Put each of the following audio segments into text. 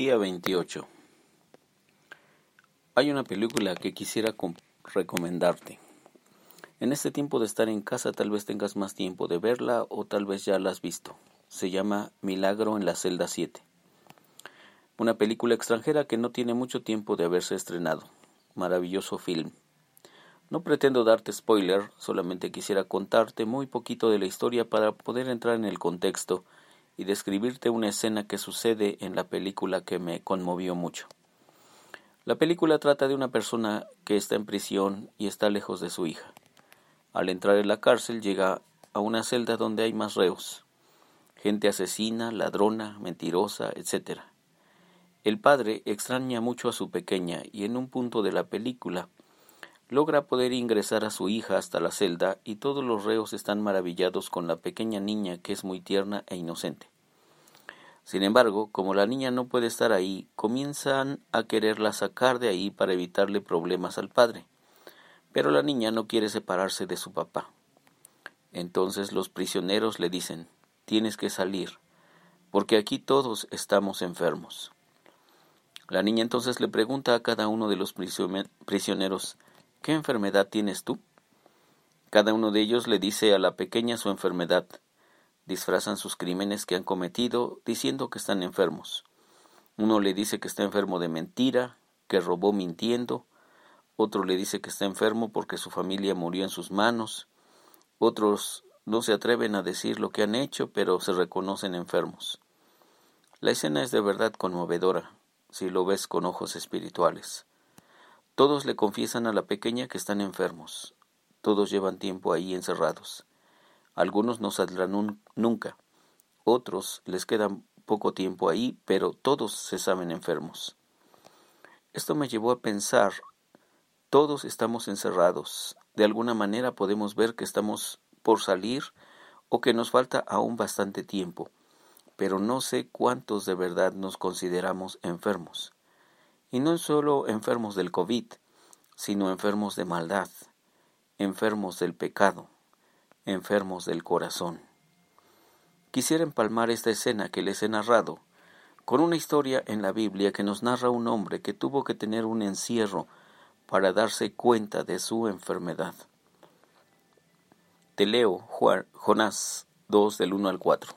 Día 28. Hay una película que quisiera recomendarte. En este tiempo de estar en casa tal vez tengas más tiempo de verla o tal vez ya la has visto. Se llama Milagro en la celda 7. Una película extranjera que no tiene mucho tiempo de haberse estrenado. Maravilloso film. No pretendo darte spoiler, solamente quisiera contarte muy poquito de la historia para poder entrar en el contexto y describirte una escena que sucede en la película que me conmovió mucho. La película trata de una persona que está en prisión y está lejos de su hija. Al entrar en la cárcel llega a una celda donde hay más reos, gente asesina, ladrona, mentirosa, etc. El padre extraña mucho a su pequeña y en un punto de la película logra poder ingresar a su hija hasta la celda y todos los reos están maravillados con la pequeña niña que es muy tierna e inocente. Sin embargo, como la niña no puede estar ahí, comienzan a quererla sacar de ahí para evitarle problemas al padre. Pero la niña no quiere separarse de su papá. Entonces los prisioneros le dicen, tienes que salir, porque aquí todos estamos enfermos. La niña entonces le pregunta a cada uno de los prisioneros, ¿Qué enfermedad tienes tú? Cada uno de ellos le dice a la pequeña su enfermedad. Disfrazan sus crímenes que han cometido diciendo que están enfermos. Uno le dice que está enfermo de mentira, que robó mintiendo. Otro le dice que está enfermo porque su familia murió en sus manos. Otros no se atreven a decir lo que han hecho, pero se reconocen enfermos. La escena es de verdad conmovedora, si lo ves con ojos espirituales. Todos le confiesan a la pequeña que están enfermos. Todos llevan tiempo ahí encerrados. Algunos no saldrán nunca. Otros les quedan poco tiempo ahí, pero todos se saben enfermos. Esto me llevó a pensar, todos estamos encerrados. De alguna manera podemos ver que estamos por salir o que nos falta aún bastante tiempo, pero no sé cuántos de verdad nos consideramos enfermos. Y no solo enfermos del COVID, sino enfermos de maldad, enfermos del pecado, enfermos del corazón. Quisiera empalmar esta escena que les he narrado con una historia en la Biblia que nos narra un hombre que tuvo que tener un encierro para darse cuenta de su enfermedad. Te leo Jonás 2 del 1 al 4.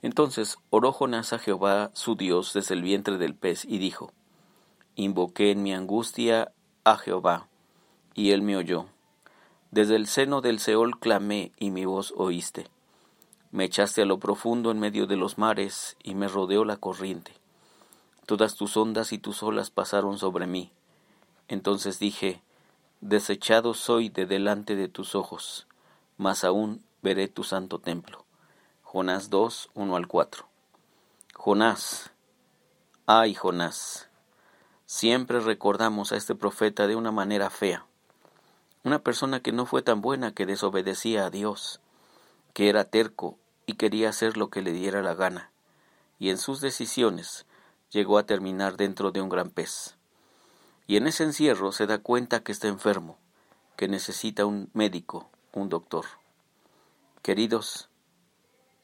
Entonces oró Jonás a Jehová su Dios desde el vientre del pez y dijo, Invoqué en mi angustia a Jehová, y él me oyó. Desde el seno del Seol clamé, y mi voz oíste. Me echaste a lo profundo en medio de los mares, y me rodeó la corriente. Todas tus ondas y tus olas pasaron sobre mí. Entonces dije, Desechado soy de delante de tus ojos, mas aún veré tu santo templo. Jonás 2, 1 al 4. Jonás, ay Jonás, Siempre recordamos a este profeta de una manera fea, una persona que no fue tan buena que desobedecía a Dios, que era terco y quería hacer lo que le diera la gana, y en sus decisiones llegó a terminar dentro de un gran pez. Y en ese encierro se da cuenta que está enfermo, que necesita un médico, un doctor. Queridos,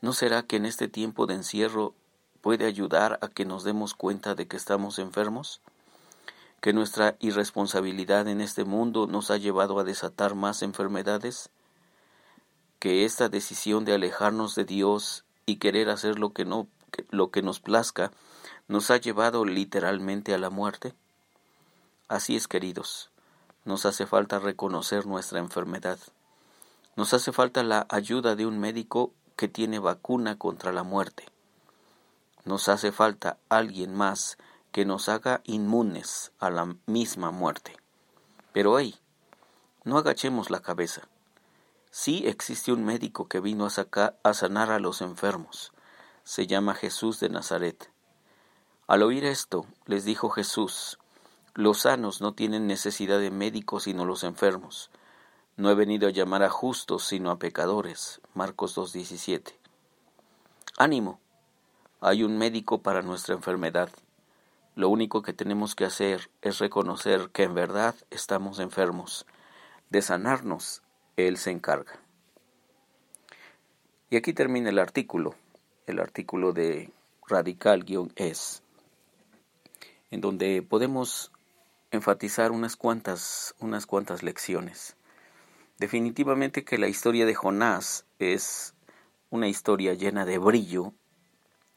¿no será que en este tiempo de encierro puede ayudar a que nos demos cuenta de que estamos enfermos? Que nuestra irresponsabilidad en este mundo nos ha llevado a desatar más enfermedades, que esta decisión de alejarnos de Dios y querer hacer lo que no lo que nos plazca nos ha llevado literalmente a la muerte. Así es, queridos, nos hace falta reconocer nuestra enfermedad. Nos hace falta la ayuda de un médico que tiene vacuna contra la muerte. Nos hace falta alguien más que nos haga inmunes a la misma muerte. Pero hey, no agachemos la cabeza. Sí existe un médico que vino a, a sanar a los enfermos. Se llama Jesús de Nazaret. Al oír esto, les dijo Jesús, los sanos no tienen necesidad de médicos sino los enfermos. No he venido a llamar a justos sino a pecadores. Marcos 2.17. Ánimo. Hay un médico para nuestra enfermedad. Lo único que tenemos que hacer es reconocer que en verdad estamos enfermos. De sanarnos, Él se encarga. Y aquí termina el artículo, el artículo de radical-es. en donde podemos enfatizar unas cuantas, unas cuantas lecciones. Definitivamente que la historia de Jonás es una historia llena de brillo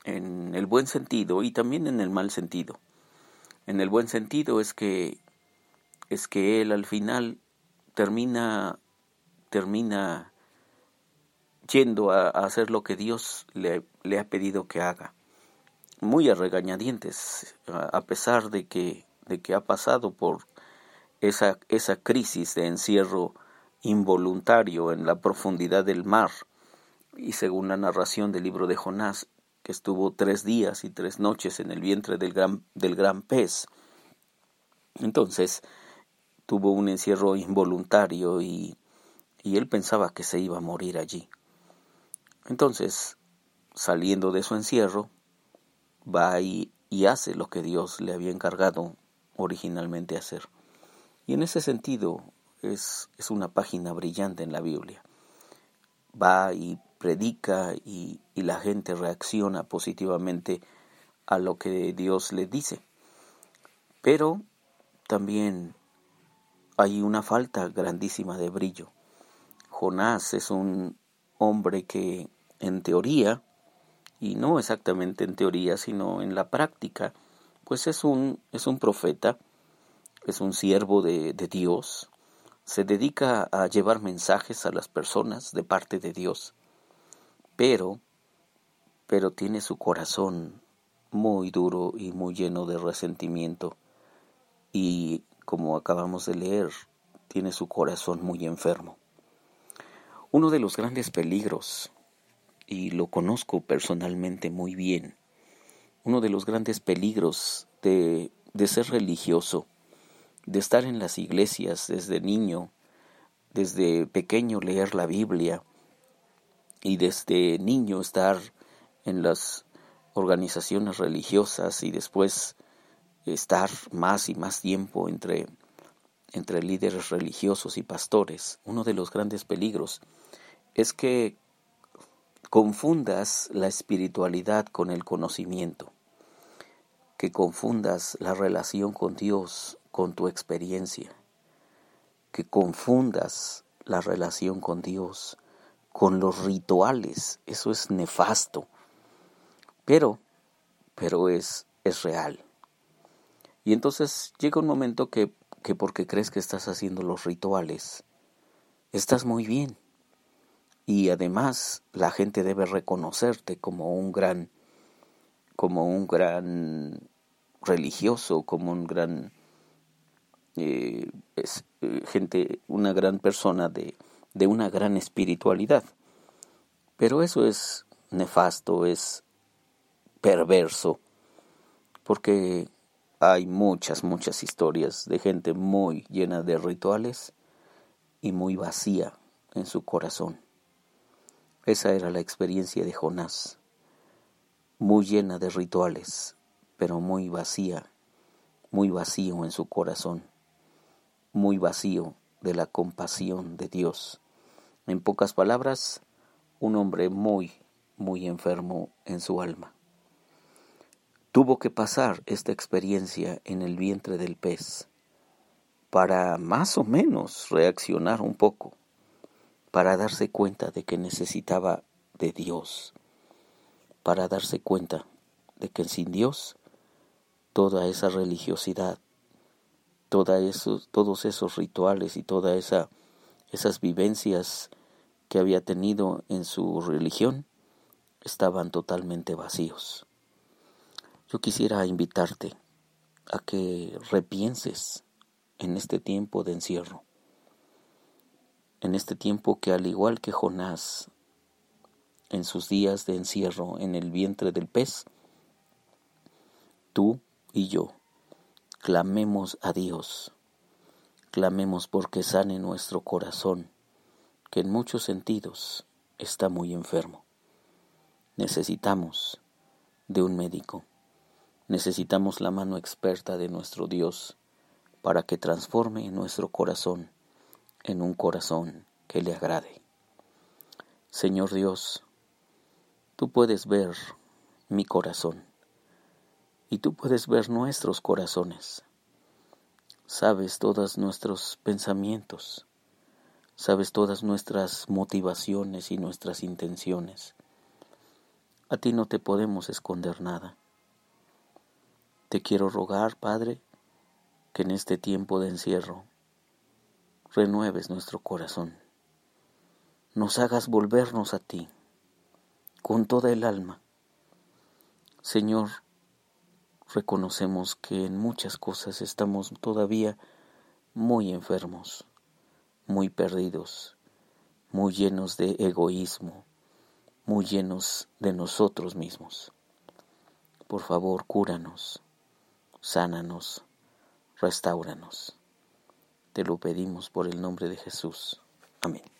en el buen sentido y también en el mal sentido. En el buen sentido es que es que él al final termina termina yendo a, hacer lo que Dios le, le, ha pedido que haga. Muy a regañadientes, a, pesar de que, de que ha pasado por esa, esa crisis de encierro involuntario en la profundidad del mar. Y según la narración del libro de Jonás, que estuvo tres días y tres noches en el vientre del gran, del gran pez. Entonces tuvo un encierro involuntario y, y él pensaba que se iba a morir allí. Entonces, saliendo de su encierro, va y, y hace lo que Dios le había encargado originalmente hacer. Y en ese sentido es, es una página brillante en la Biblia. Va y predica y, y la gente reacciona positivamente a lo que Dios le dice. Pero también hay una falta grandísima de brillo. Jonás es un hombre que en teoría, y no exactamente en teoría, sino en la práctica, pues es un, es un profeta, es un siervo de, de Dios, se dedica a llevar mensajes a las personas de parte de Dios, pero, pero tiene su corazón muy duro y muy lleno de resentimiento y, como acabamos de leer, tiene su corazón muy enfermo. Uno de los grandes peligros, y lo conozco personalmente muy bien, uno de los grandes peligros de, de ser religioso de estar en las iglesias desde niño, desde pequeño leer la Biblia y desde niño estar en las organizaciones religiosas y después estar más y más tiempo entre, entre líderes religiosos y pastores, uno de los grandes peligros es que confundas la espiritualidad con el conocimiento, que confundas la relación con Dios con tu experiencia, que confundas la relación con Dios con los rituales, eso es nefasto, pero, pero es, es real. Y entonces llega un momento que, que porque crees que estás haciendo los rituales, estás muy bien. Y además la gente debe reconocerte como un gran, como un gran religioso, como un gran eh, es eh, gente, una gran persona de, de una gran espiritualidad. Pero eso es nefasto, es perverso, porque hay muchas, muchas historias de gente muy llena de rituales y muy vacía en su corazón. Esa era la experiencia de Jonás, muy llena de rituales, pero muy vacía, muy vacío en su corazón muy vacío de la compasión de Dios. En pocas palabras, un hombre muy, muy enfermo en su alma. Tuvo que pasar esta experiencia en el vientre del pez para más o menos reaccionar un poco, para darse cuenta de que necesitaba de Dios, para darse cuenta de que sin Dios toda esa religiosidad, esos, todos esos rituales y todas esa, esas vivencias que había tenido en su religión estaban totalmente vacíos. Yo quisiera invitarte a que repienses en este tiempo de encierro, en este tiempo que al igual que Jonás, en sus días de encierro en el vientre del pez, tú y yo Clamemos a Dios, clamemos porque sane nuestro corazón, que en muchos sentidos está muy enfermo. Necesitamos de un médico, necesitamos la mano experta de nuestro Dios para que transforme nuestro corazón en un corazón que le agrade. Señor Dios, tú puedes ver mi corazón y tú puedes ver nuestros corazones. Sabes todos nuestros pensamientos, sabes todas nuestras motivaciones y nuestras intenciones. A ti no te podemos esconder nada. Te quiero rogar, Padre, que en este tiempo de encierro renueves nuestro corazón, nos hagas volvernos a ti con toda el alma. Señor, reconocemos que en muchas cosas estamos todavía muy enfermos, muy perdidos, muy llenos de egoísmo, muy llenos de nosotros mismos. Por favor, cúranos, sánanos, restauranos. Te lo pedimos por el nombre de Jesús. Amén.